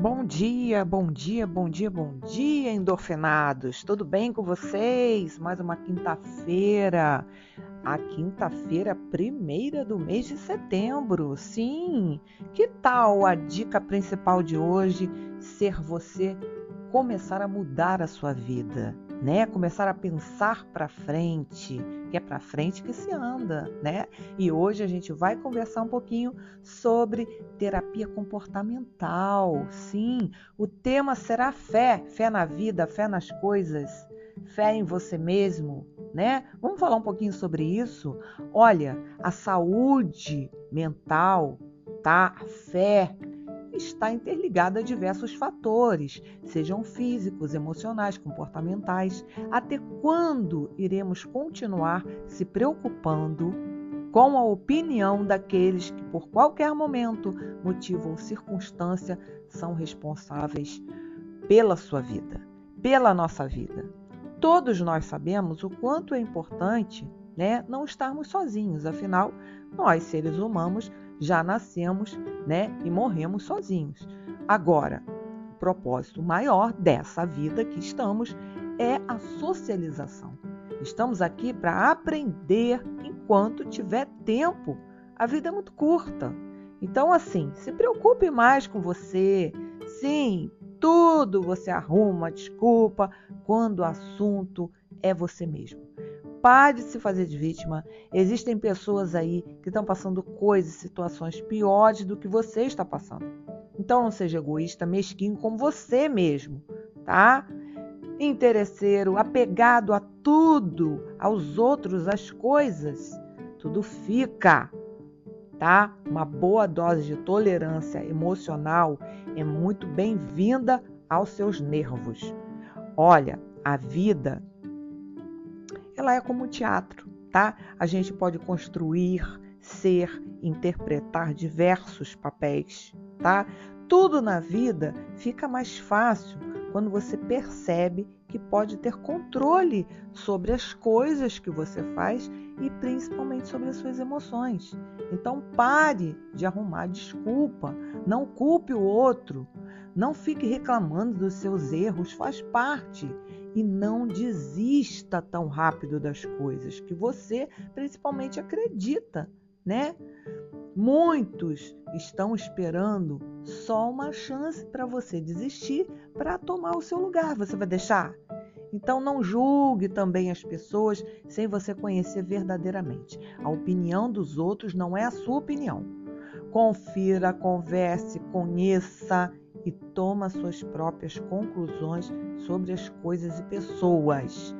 Bom dia, bom dia, bom dia, bom dia, endorfinados. Tudo bem com vocês? Mais uma quinta-feira. A quinta-feira primeira do mês de setembro. Sim. Que tal a dica principal de hoje ser você começar a mudar a sua vida? né? Começar a pensar para frente, que é para frente que se anda, né? E hoje a gente vai conversar um pouquinho sobre terapia comportamental. Sim, o tema será fé, fé na vida, fé nas coisas, fé em você mesmo, né? Vamos falar um pouquinho sobre isso? Olha, a saúde mental, tá? A fé, está interligada a diversos fatores, sejam físicos, emocionais, comportamentais. Até quando iremos continuar se preocupando com a opinião daqueles que, por qualquer momento, motivo ou circunstância, são responsáveis pela sua vida, pela nossa vida? Todos nós sabemos o quanto é importante né, não estarmos sozinhos, afinal, nós, seres humanos, já nascemos né, e morremos sozinhos. Agora, o propósito maior dessa vida que estamos é a socialização. Estamos aqui para aprender enquanto tiver tempo. A vida é muito curta. Então, assim, se preocupe mais com você. Sim, tudo você arruma desculpa quando o assunto é você mesmo. Pare de se fazer de vítima. Existem pessoas aí que estão passando coisas, situações piores do que você está passando. Então não seja egoísta, mesquinho com você mesmo, tá? Interesseiro, apegado a tudo, aos outros, às coisas. Tudo fica, tá? Uma boa dose de tolerância emocional é muito bem-vinda aos seus nervos. Olha, a vida ela é como teatro, tá? A gente pode construir, ser, interpretar diversos papéis, tá? Tudo na vida fica mais fácil quando você percebe que pode ter controle sobre as coisas que você faz e principalmente sobre as suas emoções. Então pare de arrumar desculpa, não culpe o outro, não fique reclamando dos seus erros, faz parte e não desista tão rápido das coisas que você principalmente acredita, né? Muitos estão esperando só uma chance para você desistir para tomar o seu lugar. Você vai deixar? Então não julgue também as pessoas sem você conhecer verdadeiramente. A opinião dos outros não é a sua opinião. Confira, converse, conheça e toma suas próprias conclusões sobre as coisas e pessoas.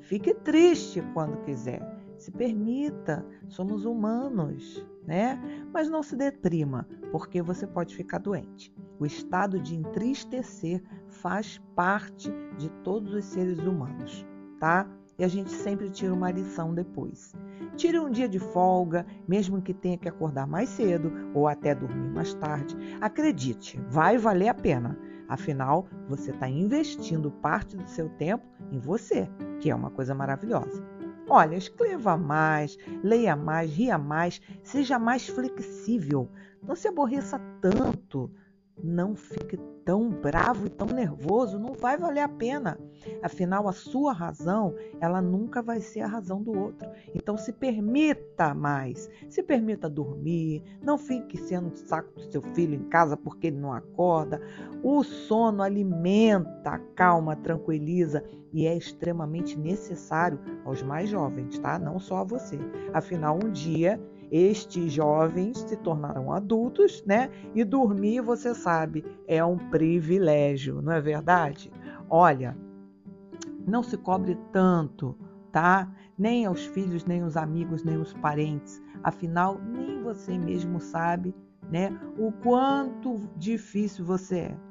Fique triste quando quiser. Se permita, somos humanos, né? Mas não se deprima, porque você pode ficar doente. O estado de entristecer faz parte de todos os seres humanos, tá? E a gente sempre tira uma lição depois. Tire um dia de folga, mesmo que tenha que acordar mais cedo ou até dormir mais tarde. Acredite, vai valer a pena. Afinal, você está investindo parte do seu tempo em você, que é uma coisa maravilhosa. Olha, escreva mais, leia mais, ria mais, seja mais flexível. Não se aborreça tanto. Não fique tão bravo e tão nervoso, não vai valer a pena. Afinal, a sua razão, ela nunca vai ser a razão do outro. Então, se permita mais, se permita dormir, não fique sendo saco do seu filho em casa porque ele não acorda. O sono alimenta, calma, tranquiliza e é extremamente necessário aos mais jovens, tá? Não só a você. Afinal, um dia estes jovens se tornarão adultos, né? E dormir, você sabe, é um privilégio, não é verdade? Olha, não se cobre tanto, tá? Nem aos filhos, nem aos amigos, nem aos parentes. Afinal, nem você mesmo sabe, né? O quanto difícil você é.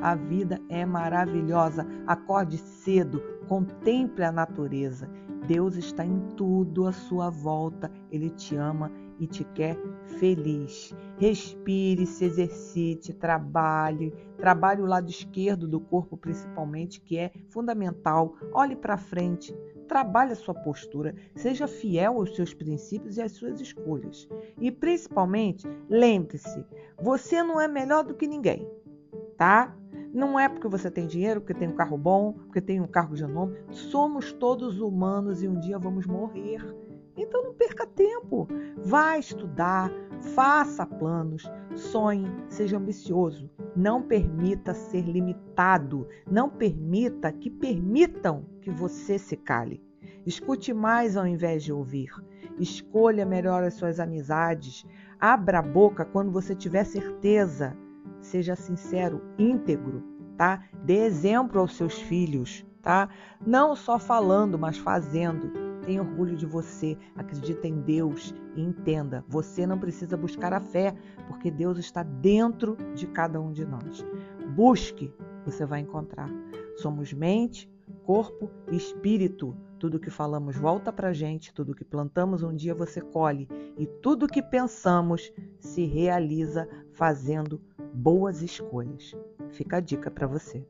A vida é maravilhosa. Acorde cedo, contemple a natureza. Deus está em tudo à sua volta. Ele te ama e te quer feliz. Respire, se exercite, trabalhe. Trabalhe o lado esquerdo do corpo, principalmente, que é fundamental. Olhe para frente. Trabalhe a sua postura. Seja fiel aos seus princípios e às suas escolhas. E principalmente, lembre-se: você não é melhor do que ninguém. tá? Não é porque você tem dinheiro, porque tem um carro bom, porque tem um cargo de nome. Somos todos humanos e um dia vamos morrer. Então não perca tempo. Vá estudar, faça planos, sonhe, seja ambicioso. Não permita ser limitado. Não permita que permitam que você se cale. Escute mais ao invés de ouvir. Escolha melhor as suas amizades. Abra a boca quando você tiver certeza. Seja sincero, íntegro, tá? Dê exemplo aos seus filhos, tá? Não só falando, mas fazendo. Tenha orgulho de você, acredita em Deus e entenda, você não precisa buscar a fé, porque Deus está dentro de cada um de nós. Busque, você vai encontrar. Somos mente, corpo e espírito. Tudo que falamos volta para gente, tudo que plantamos um dia você colhe, e tudo que pensamos se realiza fazendo boas escolhas. Fica a dica para você.